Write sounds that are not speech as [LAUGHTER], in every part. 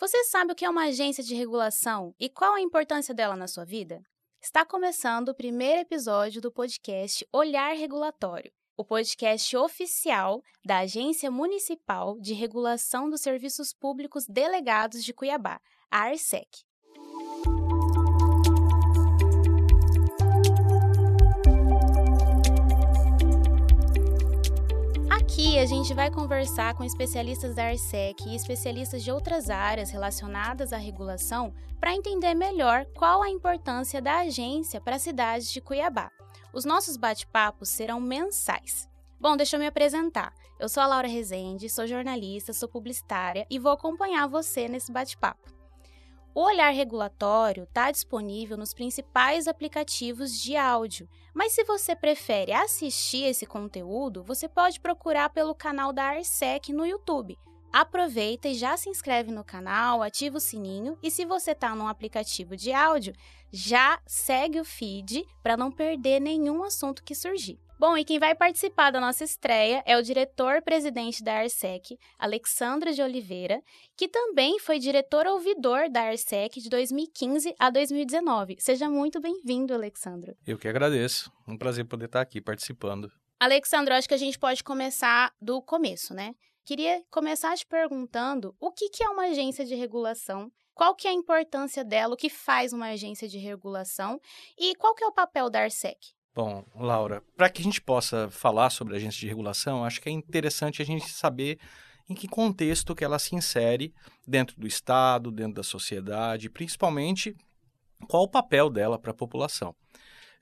Você sabe o que é uma agência de regulação e qual a importância dela na sua vida? Está começando o primeiro episódio do podcast Olhar Regulatório, o podcast oficial da Agência Municipal de Regulação dos Serviços Públicos Delegados de Cuiabá, a ARSEC. A gente vai conversar com especialistas da ARSEC e especialistas de outras áreas relacionadas à regulação para entender melhor qual a importância da agência para a cidade de Cuiabá. Os nossos bate-papos serão mensais. Bom, deixa eu me apresentar. Eu sou a Laura Rezende, sou jornalista, sou publicitária e vou acompanhar você nesse bate-papo. O Olhar Regulatório está disponível nos principais aplicativos de áudio, mas se você prefere assistir esse conteúdo, você pode procurar pelo canal da Arsec no YouTube. Aproveita e já se inscreve no canal, ativa o sininho e se você está num aplicativo de áudio, já segue o feed para não perder nenhum assunto que surgir. Bom, e quem vai participar da nossa estreia é o diretor-presidente da ARSEC, Alexandre de Oliveira, que também foi diretor-ouvidor da ARSEC de 2015 a 2019. Seja muito bem-vindo, Alexandre. Eu que agradeço. Um prazer poder estar aqui participando. Alexandre, acho que a gente pode começar do começo, né? Queria começar te perguntando o que, que é uma agência de regulação, qual que é a importância dela, o que faz uma agência de regulação e qual que é o papel da ARSEC? Bom, Laura, para que a gente possa falar sobre a agência de regulação, acho que é interessante a gente saber em que contexto que ela se insere dentro do Estado, dentro da sociedade, principalmente qual o papel dela para a população.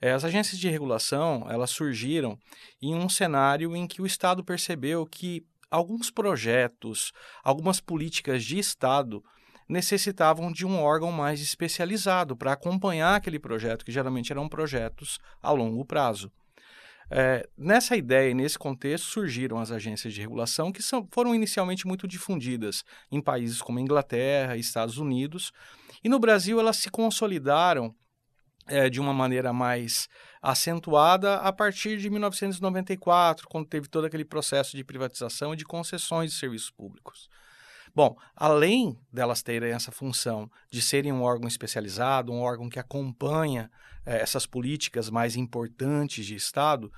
É, as agências de regulação elas surgiram em um cenário em que o Estado percebeu que alguns projetos, algumas políticas de Estado necessitavam de um órgão mais especializado para acompanhar aquele projeto, que geralmente eram projetos a longo prazo. É, nessa ideia e nesse contexto surgiram as agências de regulação, que são, foram inicialmente muito difundidas em países como Inglaterra e Estados Unidos, e no Brasil elas se consolidaram é, de uma maneira mais acentuada a partir de 1994, quando teve todo aquele processo de privatização e de concessões de serviços públicos. Bom, além delas terem essa função de serem um órgão especializado, um órgão que acompanha eh, essas políticas mais importantes de Estado,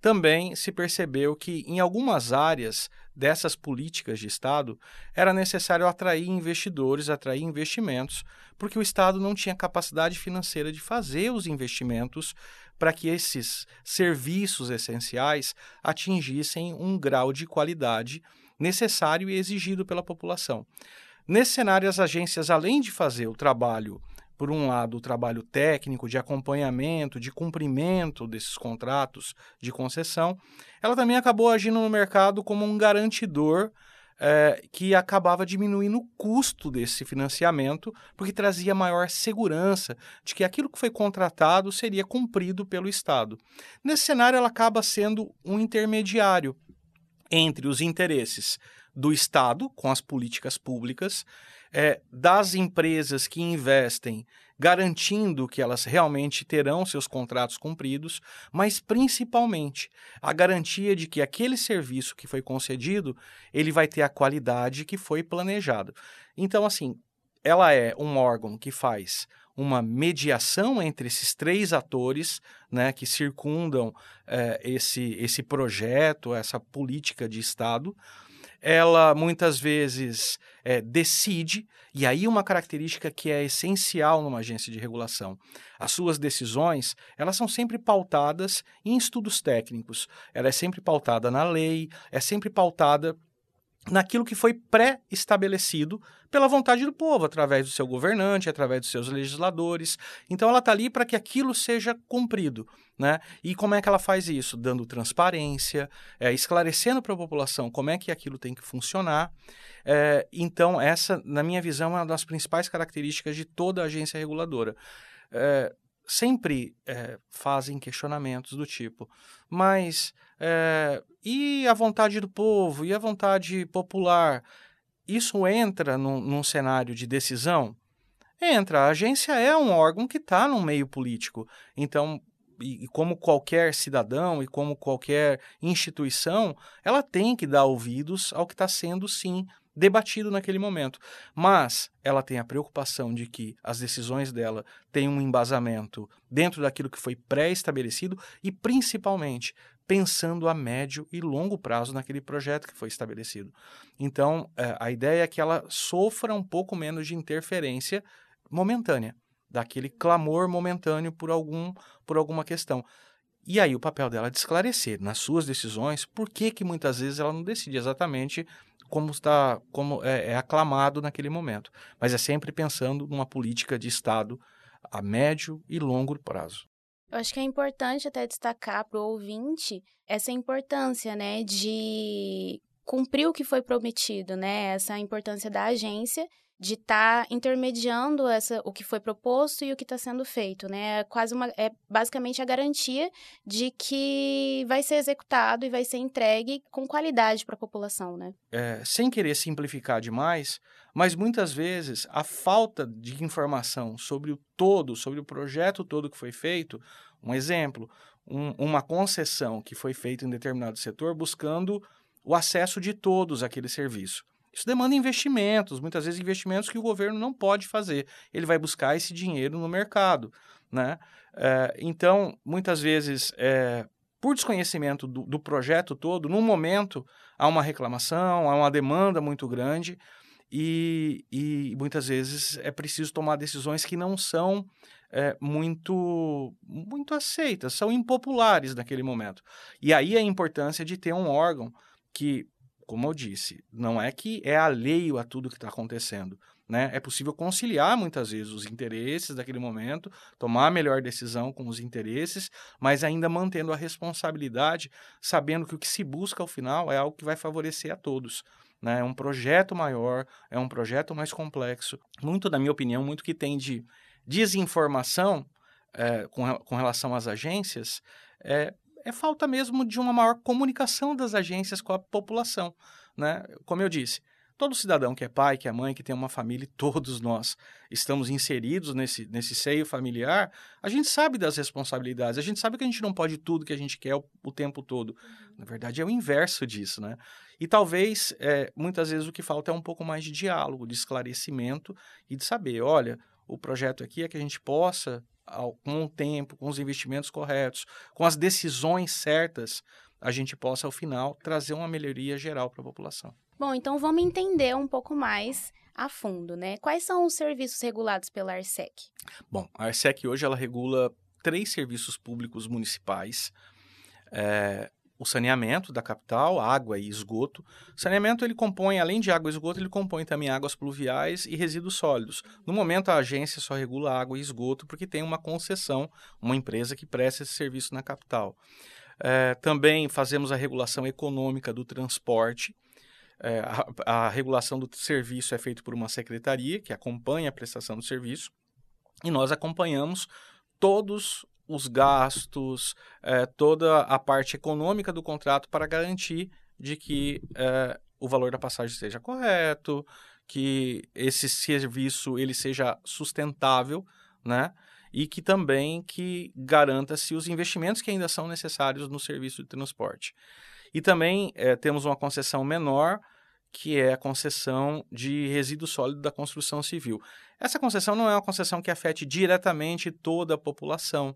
também se percebeu que em algumas áreas dessas políticas de Estado era necessário atrair investidores, atrair investimentos, porque o Estado não tinha capacidade financeira de fazer os investimentos para que esses serviços essenciais atingissem um grau de qualidade necessário e exigido pela população. Nesse cenário, as agências, além de fazer o trabalho, por um lado, o trabalho técnico de acompanhamento, de cumprimento desses contratos de concessão, ela também acabou agindo no mercado como um garantidor é, que acabava diminuindo o custo desse financiamento, porque trazia maior segurança de que aquilo que foi contratado seria cumprido pelo Estado. Nesse cenário, ela acaba sendo um intermediário entre os interesses do Estado, com as políticas públicas, é, das empresas que investem, garantindo que elas realmente terão seus contratos cumpridos, mas principalmente a garantia de que aquele serviço que foi concedido, ele vai ter a qualidade que foi planejado. Então, assim, ela é um órgão que faz uma mediação entre esses três atores né, que circundam é, esse, esse projeto, essa política de Estado. Ela muitas vezes é, decide, e aí uma característica que é essencial numa agência de regulação. As suas decisões, elas são sempre pautadas em estudos técnicos. Ela é sempre pautada na lei, é sempre pautada naquilo que foi pré-estabelecido pela vontade do povo, através do seu governante, através dos seus legisladores. Então ela está ali para que aquilo seja cumprido. Né? E como é que ela faz isso? Dando transparência, é, esclarecendo para a população como é que aquilo tem que funcionar. É, então, essa, na minha visão, é uma das principais características de toda agência reguladora. É, sempre é, fazem questionamentos do tipo, mas é, e a vontade do povo, e a vontade popular? Isso entra num, num cenário de decisão? Entra. A agência é um órgão que está no meio político. Então, e, e, como qualquer cidadão e como qualquer instituição, ela tem que dar ouvidos ao que está sendo, sim, debatido naquele momento. Mas ela tem a preocupação de que as decisões dela tenham um embasamento dentro daquilo que foi pré-estabelecido e, principalmente, pensando a médio e longo prazo naquele projeto que foi estabelecido. Então, é, a ideia é que ela sofra um pouco menos de interferência momentânea, daquele clamor momentâneo por, algum, por alguma questão. E aí o papel dela é de esclarecer nas suas decisões por que, que muitas vezes ela não decide exatamente como está como é, é aclamado naquele momento, mas é sempre pensando numa política de Estado a médio e longo prazo. Eu acho que é importante até destacar para o ouvinte essa importância, né, de cumprir o que foi prometido, né, essa importância da agência de estar tá intermediando essa, o que foi proposto e o que está sendo feito, né? É quase uma, é basicamente a garantia de que vai ser executado e vai ser entregue com qualidade para a população, né? É, sem querer simplificar demais, mas muitas vezes a falta de informação sobre o todo, sobre o projeto todo que foi feito, um exemplo, um, uma concessão que foi feita em determinado setor buscando o acesso de todos àquele serviço. Isso demanda investimentos, muitas vezes investimentos que o governo não pode fazer. Ele vai buscar esse dinheiro no mercado. Né? É, então, muitas vezes, é, por desconhecimento do, do, projeto todo, no momento há uma reclamação, há uma demanda muito grande e, e muitas vezes é preciso tomar decisões que não são é, muito, muito aceitas, são impopulares naquele momento. E aí a importância de ter um órgão que como eu disse, não é que é alheio a tudo que está acontecendo. Né? É possível conciliar muitas vezes os interesses daquele momento, tomar a melhor decisão com os interesses, mas ainda mantendo a responsabilidade, sabendo que o que se busca ao final é algo que vai favorecer a todos. Né? É um projeto maior, é um projeto mais complexo. Muito, na minha opinião, muito que tem de desinformação é, com, com relação às agências é é falta mesmo de uma maior comunicação das agências com a população. Né? Como eu disse, todo cidadão que é pai, que é mãe, que tem uma família, todos nós estamos inseridos nesse, nesse seio familiar, a gente sabe das responsabilidades, a gente sabe que a gente não pode tudo que a gente quer o, o tempo todo. Uhum. Na verdade, é o inverso disso, né? E talvez, é, muitas vezes, o que falta é um pouco mais de diálogo, de esclarecimento e de saber, olha, o projeto aqui é que a gente possa com o tempo, com os investimentos corretos, com as decisões certas, a gente possa, ao final, trazer uma melhoria geral para a população. Bom, então vamos entender um pouco mais a fundo, né? Quais são os serviços regulados pela Arsec? Bom, a Arsec hoje ela regula três serviços públicos municipais. É, o saneamento da capital, água e esgoto. O saneamento ele compõe, além de água e esgoto, ele compõe também águas pluviais e resíduos sólidos. No momento, a agência só regula água e esgoto porque tem uma concessão, uma empresa que presta esse serviço na capital. É, também fazemos a regulação econômica do transporte. É, a, a regulação do serviço é feita por uma secretaria que acompanha a prestação do serviço e nós acompanhamos todos os gastos, é, toda a parte econômica do contrato para garantir de que é, o valor da passagem seja correto, que esse serviço ele seja sustentável, né? E que também que garanta-se os investimentos que ainda são necessários no serviço de transporte. E também é, temos uma concessão menor que é a concessão de resíduo sólido da construção civil. Essa concessão não é uma concessão que afete diretamente toda a população,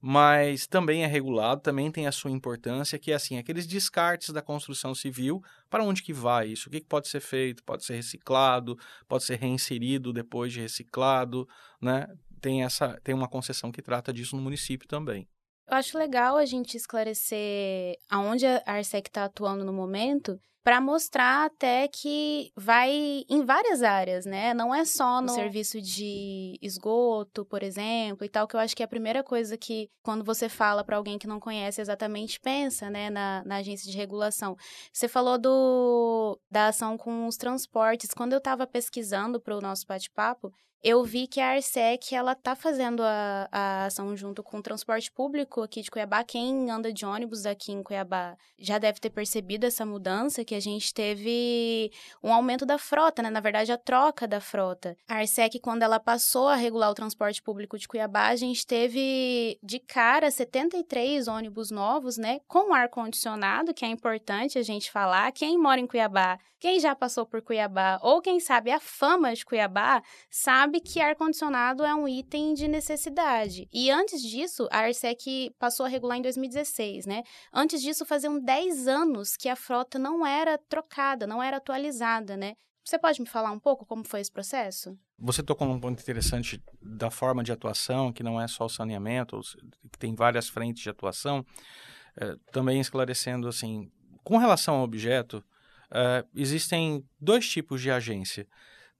mas também é regulado, também tem a sua importância, que é assim, aqueles descartes da construção civil, para onde que vai isso? O que, pode ser feito? Pode ser reciclado, pode ser reinserido depois de reciclado, né? Tem, essa, tem uma concessão que trata disso no município também. Eu acho legal a gente esclarecer aonde a Arsec está atuando no momento, para mostrar até que vai em várias áreas, né? Não é só no serviço de esgoto, por exemplo, e tal, que eu acho que é a primeira coisa que, quando você fala para alguém que não conhece exatamente, pensa, né, na, na agência de regulação. Você falou do, da ação com os transportes. Quando eu estava pesquisando para o nosso bate-papo, eu vi que a Arsec ela tá fazendo a, a ação junto com o transporte público aqui de Cuiabá. Quem anda de ônibus aqui em Cuiabá já deve ter percebido essa mudança, que a gente teve um aumento da frota, né? Na verdade, a troca da frota. A Arsec, quando ela passou a regular o transporte público de Cuiabá, a gente teve de cara 73 ônibus novos, né? Com ar-condicionado, que é importante a gente falar. Quem mora em Cuiabá, quem já passou por Cuiabá, ou quem sabe a fama de Cuiabá, sabe sabe que ar-condicionado é um item de necessidade. E antes disso, a Arsec passou a regular em 2016, né? Antes disso, faziam 10 anos que a frota não era trocada, não era atualizada, né? Você pode me falar um pouco como foi esse processo? Você tocou num ponto interessante da forma de atuação, que não é só o saneamento, que tem várias frentes de atuação. É, também esclarecendo assim, com relação ao objeto, é, existem dois tipos de agência.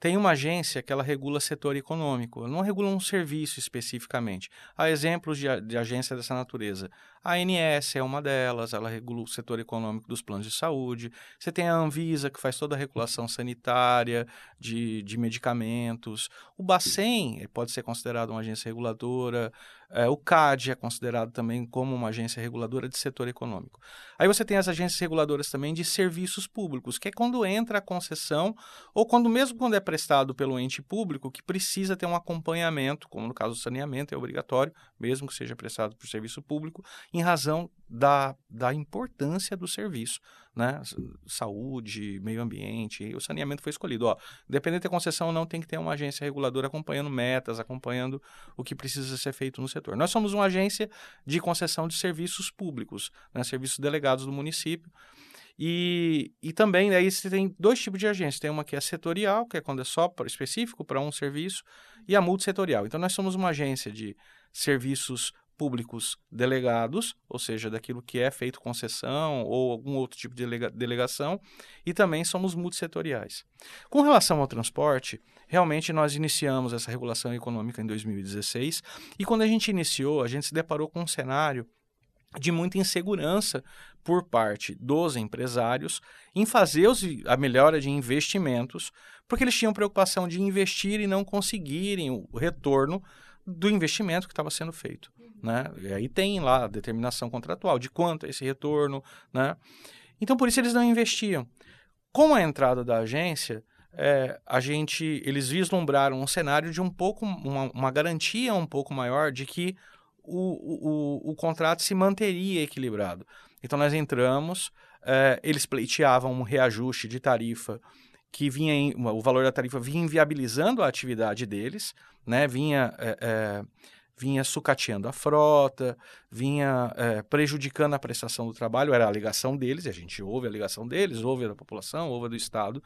Tem uma agência que ela regula setor econômico, não regula um serviço especificamente. Há exemplos de, de agência dessa natureza. A ANS é uma delas, ela regula o setor econômico dos planos de saúde. Você tem a Anvisa, que faz toda a regulação sanitária de, de medicamentos. O Bacen pode ser considerado uma agência reguladora. É, o CAD é considerado também como uma agência reguladora de setor econômico. Aí você tem as agências reguladoras também de serviços públicos, que é quando entra a concessão ou quando mesmo quando é prestado pelo ente público que precisa ter um acompanhamento, como no caso do saneamento é obrigatório, mesmo que seja prestado por serviço público, em razão da, da importância do serviço, né? Saúde, meio ambiente, o saneamento foi escolhido. Ó, independente da concessão, não tem que ter uma agência reguladora acompanhando metas, acompanhando o que precisa ser feito no setor. Nós somos uma agência de concessão de serviços públicos, né? serviços delegados do município. E, e também aí você tem dois tipos de agência. Tem uma que é setorial, que é quando é só específico para um serviço, e a multissetorial. Então nós somos uma agência de serviços públicos delegados, ou seja, daquilo que é feito concessão ou algum outro tipo de delega delegação, e também somos multissetoriais. Com relação ao transporte, realmente nós iniciamos essa regulação econômica em 2016, e quando a gente iniciou, a gente se deparou com um cenário de muita insegurança por parte dos empresários em fazer a melhora de investimentos, porque eles tinham preocupação de investir e não conseguirem o retorno do investimento que estava sendo feito. Né? E aí tem lá a determinação contratual de quanto é esse retorno. Né? Então, por isso eles não investiam. Com a entrada da agência, é, a gente, eles vislumbraram um cenário de um pouco, uma, uma garantia um pouco maior de que o, o, o contrato se manteria equilibrado. Então nós entramos, é, eles pleiteavam um reajuste de tarifa que vinha, em, o valor da tarifa vinha inviabilizando a atividade deles, né? vinha, é, é, vinha sucateando a frota, vinha é, prejudicando a prestação do trabalho, era a alegação deles, e a gente ouve a alegação deles, ouve da população, ouve do Estado.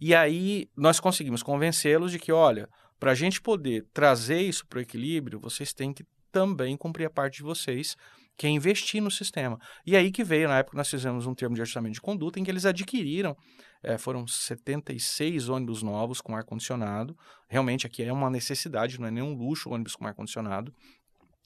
E aí nós conseguimos convencê-los de que, olha, para a gente poder trazer isso para o equilíbrio, vocês têm que também cumprir a parte de vocês, que é investir no sistema. E aí que veio, na época, nós fizemos um termo de ajustamento de conduta em que eles adquiriram, é, foram 76 ônibus novos com ar-condicionado. Realmente aqui é uma necessidade, não é nenhum luxo ônibus com ar-condicionado.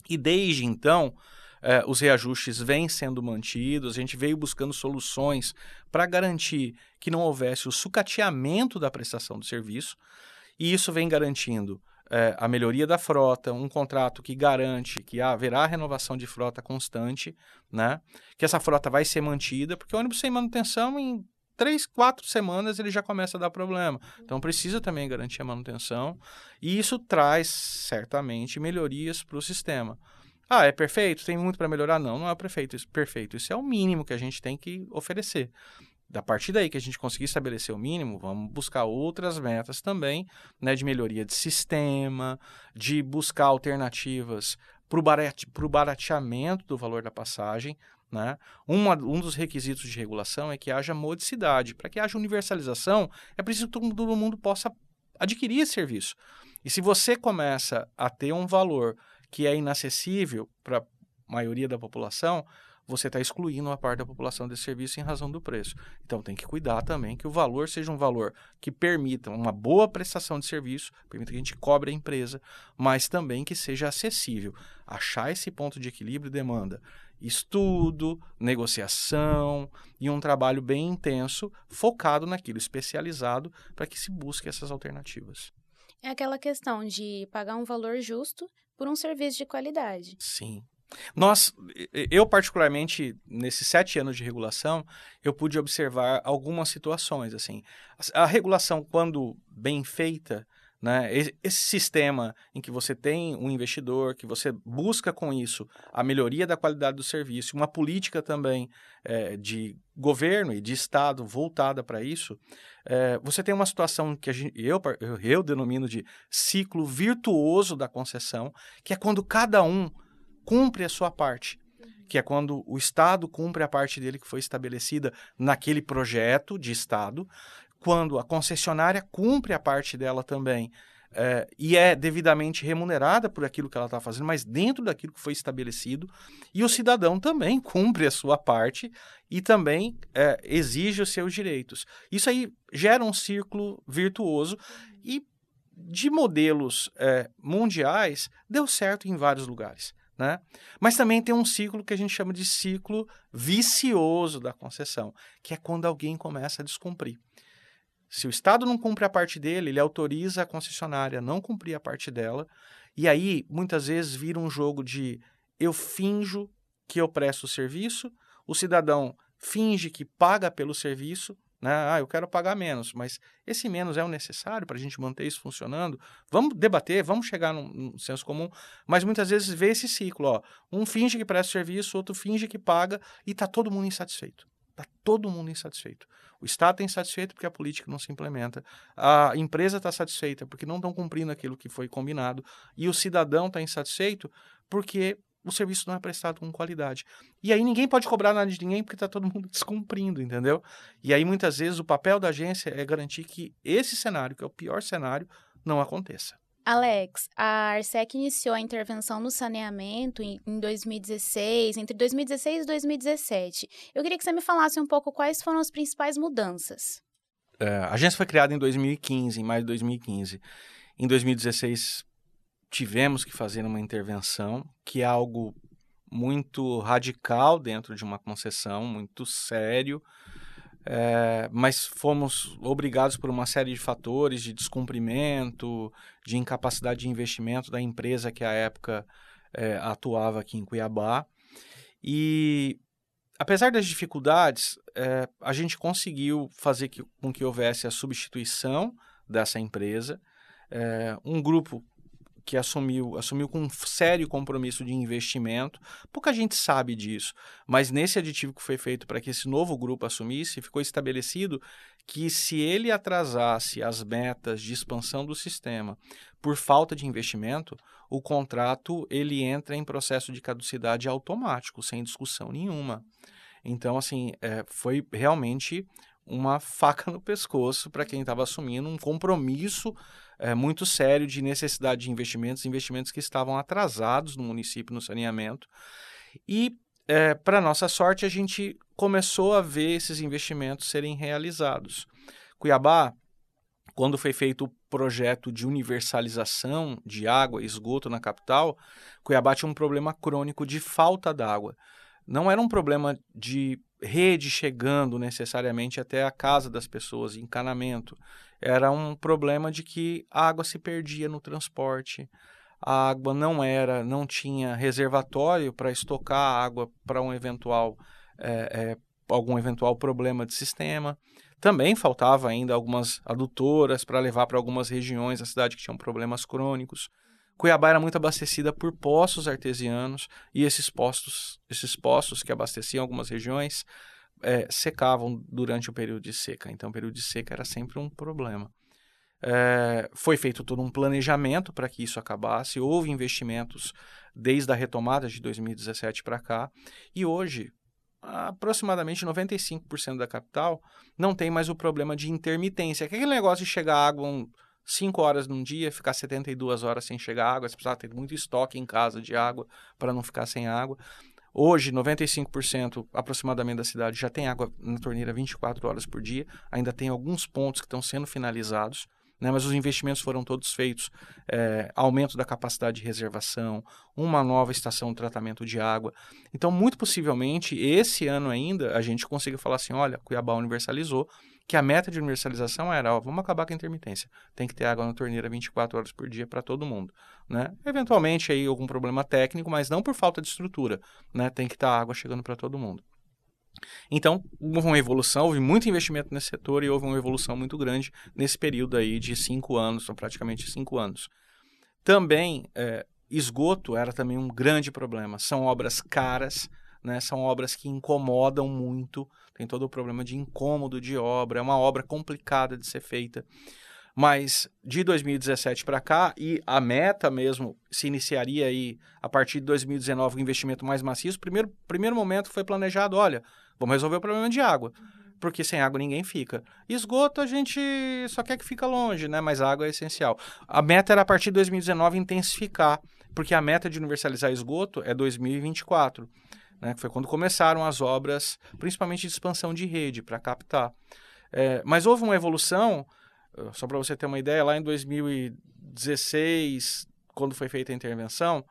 E desde então, é, os reajustes vêm sendo mantidos, a gente veio buscando soluções para garantir que não houvesse o sucateamento da prestação do serviço, e isso vem garantindo é, a melhoria da frota, um contrato que garante que haverá renovação de frota constante, né? que essa frota vai ser mantida, porque ônibus sem manutenção, em três, quatro semanas, ele já começa a dar problema. Então, precisa também garantir a manutenção, e isso traz, certamente, melhorias para o sistema. Ah, é perfeito? Tem muito para melhorar? Não, não é perfeito. Perfeito. Isso é o mínimo que a gente tem que oferecer da partir daí que a gente conseguir estabelecer o mínimo, vamos buscar outras metas também, né, de melhoria de sistema, de buscar alternativas para o barate, barateamento do valor da passagem. Né? Uma, um dos requisitos de regulação é que haja modicidade. Para que haja universalização, é preciso que todo mundo possa adquirir esse serviço. E se você começa a ter um valor que é inacessível para a maioria da população, você está excluindo uma parte da população desse serviço em razão do preço. Então tem que cuidar também que o valor seja um valor que permita uma boa prestação de serviço, permita que a gente cobre a empresa, mas também que seja acessível. Achar esse ponto de equilíbrio demanda estudo, negociação e um trabalho bem intenso, focado naquilo, especializado, para que se busque essas alternativas. É aquela questão de pagar um valor justo por um serviço de qualidade. Sim. Nós, eu particularmente, nesses sete anos de regulação, eu pude observar algumas situações, assim. A regulação, quando bem feita, né? Esse sistema em que você tem um investidor, que você busca com isso a melhoria da qualidade do serviço, uma política também é, de governo e de Estado voltada para isso, é, você tem uma situação que gente, eu, eu, eu denomino de ciclo virtuoso da concessão, que é quando cada um cumpre a sua parte que é quando o Estado cumpre a parte dele que foi estabelecida naquele projeto de Estado, quando a concessionária cumpre a parte dela também é, e é devidamente remunerada por aquilo que ela está fazendo, mas dentro daquilo que foi estabelecido, e o cidadão também cumpre a sua parte e também é, exige os seus direitos. Isso aí gera um círculo virtuoso e de modelos é, mundiais deu certo em vários lugares. Né? Mas também tem um ciclo que a gente chama de ciclo vicioso da concessão, que é quando alguém começa a descumprir. Se o Estado não cumpre a parte dele, ele autoriza a concessionária a não cumprir a parte dela. E aí, muitas vezes, vira um jogo de eu finjo que eu presto o serviço, o cidadão finge que paga pelo serviço, né? Ah, eu quero pagar menos, mas esse menos é o necessário para a gente manter isso funcionando? Vamos debater, vamos chegar num, num, senso comum, mas muitas vezes vê esse ciclo, ó. Um finge que presta serviço, outro finge que paga e está todo mundo insatisfeito. Está todo mundo insatisfeito. O Estado está insatisfeito porque a política não se implementa. A empresa está satisfeita porque não estão cumprindo aquilo que foi combinado. E o cidadão está insatisfeito porque o serviço não é prestado com qualidade. E aí ninguém pode cobrar nada de ninguém porque está todo mundo [LAUGHS] descumprindo, entendeu? E aí muitas vezes o papel da agência é garantir que esse cenário, que é o pior cenário, não aconteça. Alex, a Arsec iniciou a intervenção no saneamento em 2016, entre 2016 e 2017. Eu queria que você me falasse um pouco quais foram as principais mudanças. É, a agência foi criada em 2015, em maio de 2015. Em 2016, tivemos que fazer uma intervenção, que é algo muito radical dentro de uma concessão, muito sério, é, mas fomos obrigados por uma série de fatores de descumprimento, de incapacidade de investimento da empresa que à época é, atuava aqui em Cuiabá. E apesar das dificuldades, é, a gente conseguiu fazer que, com que houvesse a substituição dessa empresa. um grupo que assumiu, assumiu com um sério compromisso de investimento. Pouca gente sabe disso, mas nesse aditivo que foi feito para que esse novo grupo assumisse, ficou estabelecido que se ele atrasasse as metas de expansão do sistema por falta de investimento, o contrato ele entra em processo de caducidade automático, sem discussão nenhuma. Então, assim, é, foi realmente uma [LAUGHS] faca no pescoço para quem estava assumindo um compromisso é, muito sério de necessidade de investimentos, investimentos que estavam atrasados no município no saneamento. E, é, para nossa sorte, a gente começou a ver esses investimentos serem realizados. Cuiabá, quando foi feito o projeto de universalização de água e esgoto na capital, Cuiabá tinha um problema crônico de falta d'água. Não era um problema de rede chegando necessariamente até a casa das pessoas, encanamento era um problema de que a água se perdia no transporte, a água não era, não tinha reservatório para estocar a água para um eventual é, é, algum eventual problema de sistema. Também faltava ainda algumas adutoras para levar para algumas regiões da cidade que tinham problemas crônicos. Cuiabá era muito abastecida por poços artesianos e esses postos, esses poços que abasteciam algumas regiões é, secavam durante o período de seca. Então, o período de seca era sempre um problema. É, foi feito todo um planejamento para que isso acabasse, houve investimentos desde a retomada de 2017 para cá, e hoje aproximadamente 95% da capital não tem mais o problema de intermitência, que é aquele negócio de chegar água 5 horas num dia, ficar 72 horas sem chegar água, você precisa ter muito estoque em casa de água para não ficar sem água. Hoje, 95% aproximadamente da cidade já tem água na torneira 24 horas por dia. Ainda tem alguns pontos que estão sendo finalizados, né, mas os investimentos foram todos feitos. É, aumento da capacidade de reservação, uma nova estação de tratamento de água. Então, muito possivelmente, esse ano ainda, a gente consiga falar assim: olha, Cuiabá universalizou, que a meta de universalização era, ó, vamos acabar com a intermitência. Tem que ter água na torneira 24 horas por dia para todo mundo, né? Eventualmente aí algum problema técnico, mas não por falta de estrutura, né? Tem que estar água chegando para todo mundo. Então, houve uma evolução, houve muito investimento nesse setor e houve uma evolução muito grande nesse período aí de cinco anos, ou praticamente cinco anos. Também, é, esgoto era também um grande problema. São obras caras, né? São obras que incomodam muito, tem todo o problema de incômodo de obra, é uma obra complicada de ser feita. Mas de 2017 para cá, e a meta mesmo se iniciaria aí a partir de 2019 o investimento mais maciço. Primeiro, primeiro momento foi planejado: olha, vamos resolver o problema de água, porque sem água ninguém fica. Esgoto a gente só quer que fica longe, né? Mas água é essencial. A meta era a partir de 2019 intensificar, porque a meta de universalizar esgoto é 2024 né, que foi quando começaram as obras, principalmente de expansão de rede, para captar. É, mas houve uma evolução, eh, só para você ter uma ideia, lá em 2016, quando foi feita a intervenção,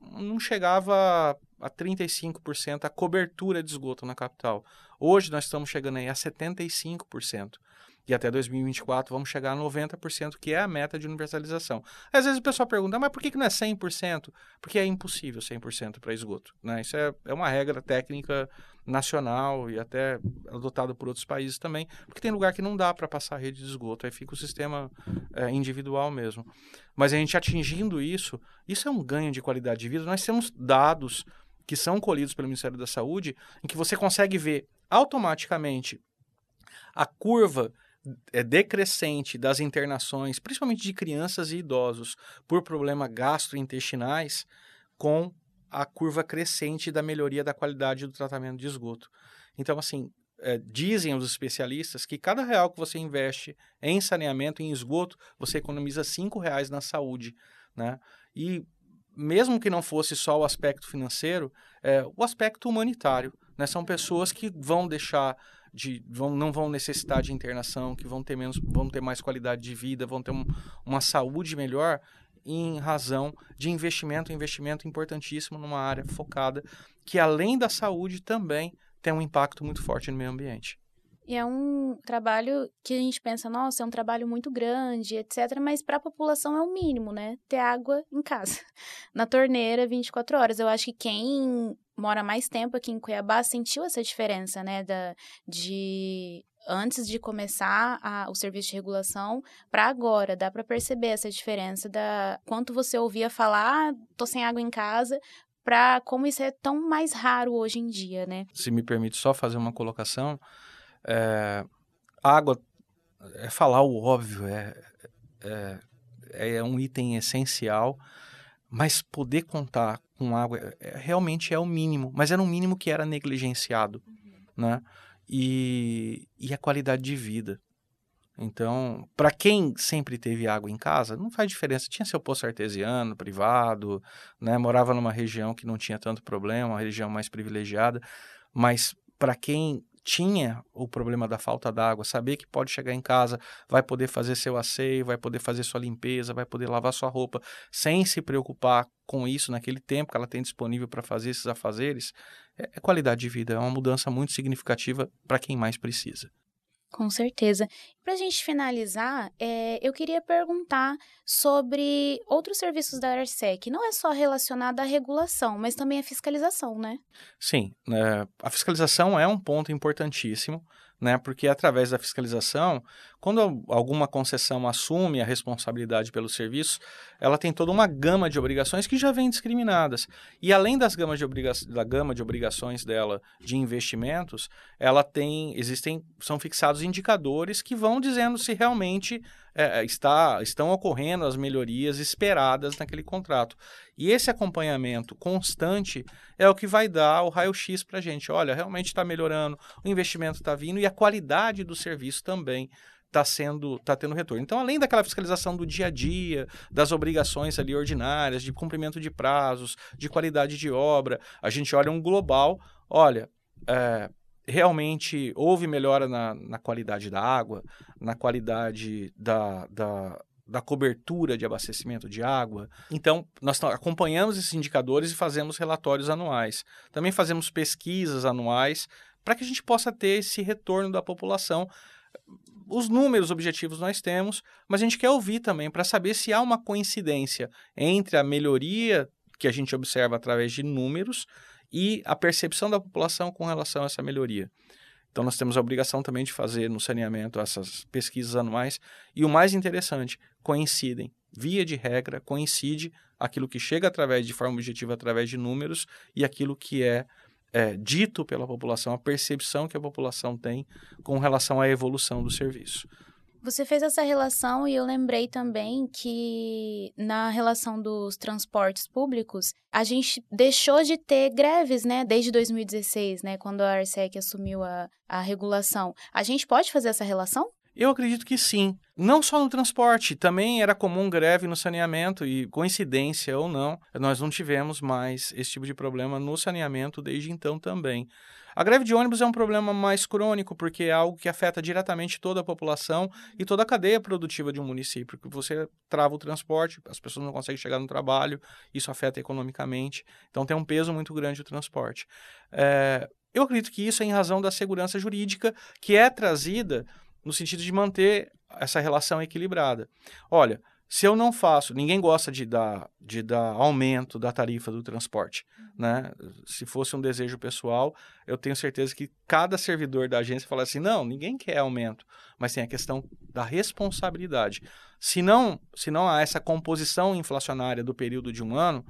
não chegava a 35% a cobertura de esgoto na capital. Hoje nós estamos chegando aí a 75% e até 2024 vamos chegar a 90%, que é a meta de universalização. Às vezes o pessoal pergunta, mas por que não é 100%? Porque é impossível 100% para esgoto. Né? Isso é, é uma regra técnica nacional e até adotada por outros países também, porque tem lugar que não dá para passar rede de esgoto, aí fica o sistema é, individual mesmo. Mas a gente atingindo isso, isso é um ganho de qualidade de vida. Nós temos dados que são colhidos pelo Ministério da Saúde, em que você consegue ver automaticamente a curva decrescente das internações, principalmente de crianças e idosos, por problemas gastrointestinais, com a curva crescente da melhoria da qualidade do tratamento de esgoto. Então, assim, é, dizem os especialistas que cada real que você investe em saneamento, em esgoto, você economiza cinco reais na saúde, né? E mesmo que não fosse só o aspecto financeiro, é, o aspecto humanitário, né? São pessoas que vão deixar de vão, não vão necessitar de internação, que vão ter menos, vão ter mais qualidade de vida, vão ter um, uma saúde melhor em razão de investimento, investimento importantíssimo numa área focada que além da saúde também tem um impacto muito forte no meio ambiente. E é um trabalho que a gente pensa, nossa, é um trabalho muito grande, etc. Mas para a população é o mínimo, né? Ter água em casa, [LAUGHS] na torneira 24 horas. Eu acho que quem mora mais tempo aqui em Cuiabá sentiu essa diferença, né? Da, de antes de começar a, o serviço de regulação para agora, dá para perceber essa diferença da quanto você ouvia falar, ah, tô sem água em casa, para como isso é tão mais raro hoje em dia, né? Se me permite só fazer uma colocação, é, água é falar o óbvio, é, é, é um item essencial, mas poder contar com água é, realmente é o mínimo, mas era um mínimo que era negligenciado, uhum. né? E, e a qualidade de vida. Então, para quem sempre teve água em casa, não faz diferença. Tinha seu poço artesiano, privado, né? morava numa região que não tinha tanto problema, uma região mais privilegiada. Mas para quem tinha o problema da falta d'água, saber que pode chegar em casa, vai poder fazer seu asseio, vai poder fazer sua limpeza, vai poder lavar sua roupa, sem se preocupar com isso naquele tempo que ela tem disponível para fazer esses afazeres, é, é qualidade de vida, é uma mudança muito significativa para quem mais precisa. Com certeza. Para a gente finalizar, é, eu queria perguntar sobre outros serviços da ARSEC. Não é só relacionado à regulação, mas também à fiscalização, né? Sim, é, a fiscalização é um ponto importantíssimo né? Porque através da fiscalização, quando alguma concessão assume a responsabilidade pelo serviço, ela tem toda uma gama de obrigações que já vêm discriminadas. E além das gamas de da gama de obrigações dela de investimentos, ela tem, existem, são fixados indicadores que vão dizendo se realmente é, está, estão ocorrendo as melhorias esperadas naquele contrato. E esse acompanhamento constante é o que vai dar o raio-x para a gente. Olha, realmente está melhorando, o investimento está vindo e a qualidade do serviço também está sendo está tendo retorno. Então, além daquela fiscalização do dia a dia, das obrigações ali ordinárias, de cumprimento de prazos, de qualidade de obra, a gente olha um global, olha, é, realmente houve melhora na, na qualidade da água, na qualidade da, da, da cobertura de abastecimento de água. Então, nós acompanhamos esses indicadores e fazemos relatórios anuais. Também fazemos pesquisas anuais para que a gente possa ter esse retorno da população os números objetivos nós temos, mas a gente quer ouvir também para saber se há uma coincidência entre a melhoria que a gente observa através de números e a percepção da população com relação a essa melhoria. Então, nós temos a obrigação também de fazer no saneamento essas pesquisas anuais. E o mais interessante, coincidem. Via de regra, coincide aquilo que chega através de forma objetiva, através de números, e aquilo que é, é dito pela população, a percepção que a população tem com relação à evolução do serviço. Você fez essa relação e eu lembrei também que na relação dos transportes públicos, a gente deixou de ter greves, né, desde 2016, né, quando a Arsec assumiu a, a regulação. A gente pode fazer essa relação? Eu acredito que sim. Não só no transporte, também era comum greve no saneamento e, coincidência ou não, nós não tivemos mais esse tipo de problema no saneamento desde então também. A greve de ônibus é um problema mais crônico, porque é algo que afeta diretamente toda a população e toda a cadeia produtiva de um município. Porque você trava o transporte, as pessoas não conseguem chegar no trabalho, isso afeta economicamente. Então tem um peso muito grande o transporte. É, eu acredito que isso é em razão da segurança jurídica que é trazida no sentido de manter essa relação equilibrada. Olha, se eu não faço, ninguém gosta de dar, de dar aumento da tarifa do transporte, né? Se fosse um desejo pessoal, eu tenho certeza que cada servidor da agência fala assim, não, ninguém quer aumento, mas tem a questão da responsabilidade. Se não, se não há essa composição inflacionária do período de um ano,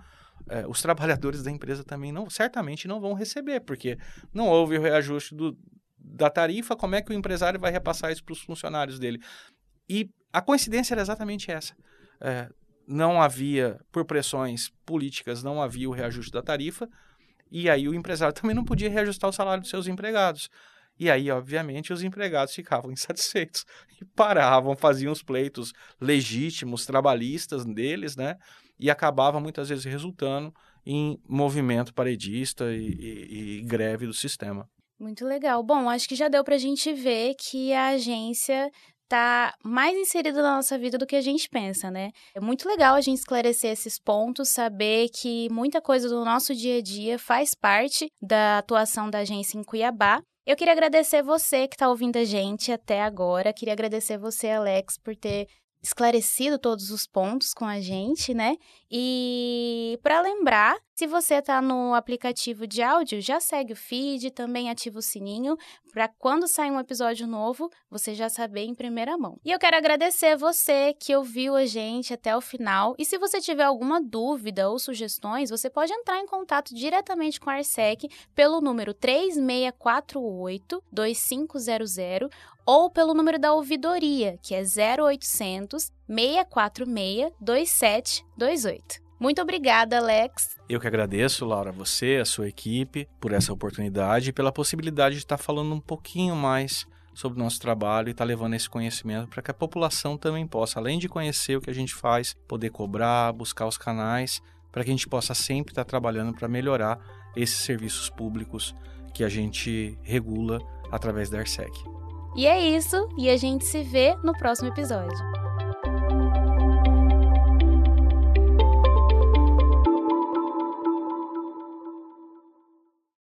é, os [LAUGHS] trabalhadores da empresa também não, certamente não vão receber, porque não houve o reajuste do, da tarifa, como é que o empresário vai repassar isso para os funcionários dele? E a coincidência era exatamente essa é, não havia, por pressões políticas, não havia o reajuste da tarifa, e aí o empresário [LAUGHS] também não podia reajustar o salário dos seus empregados. E aí, obviamente, os empregados ficavam [LAUGHS] insatisfeitos e paravam, faziam os pleitos legítimos, trabalhistas deles, né? E acabava muitas vezes resultando em movimento paredista e, e, e greve do sistema. Muito legal. Bom, acho que já deu para a gente ver que a agência está mais inserido na nossa vida do que a gente pensa, né? É muito legal a gente esclarecer esses pontos, saber que muita coisa do nosso dia a dia faz parte da atuação da agência em Cuiabá. Eu queria agradecer você que está ouvindo a gente até agora. Queria agradecer você, Alex, por ter esclarecido todos os pontos com a gente, né? E para lembrar, se você está no aplicativo de áudio, já segue o feed, também ativa o sininho para quando sair um episódio novo, você já saber em primeira mão. E eu quero agradecer você que ouviu a gente até o final. E se você tiver alguma dúvida ou sugestões, você pode entrar em contato diretamente com a Arsec pelo número 3648 2500 ou pelo número da ouvidoria, que é 0800 646 2728. Muito obrigada, Alex. Eu que agradeço, Laura, você, a sua equipe, por essa oportunidade e pela possibilidade de estar falando um pouquinho mais sobre o nosso trabalho e estar levando esse conhecimento para que a população também possa, além de conhecer o que a gente faz, poder cobrar, buscar os canais, para que a gente possa sempre estar trabalhando para melhorar esses serviços públicos que a gente regula através da ARSEC. E é isso, e a gente se vê no próximo episódio.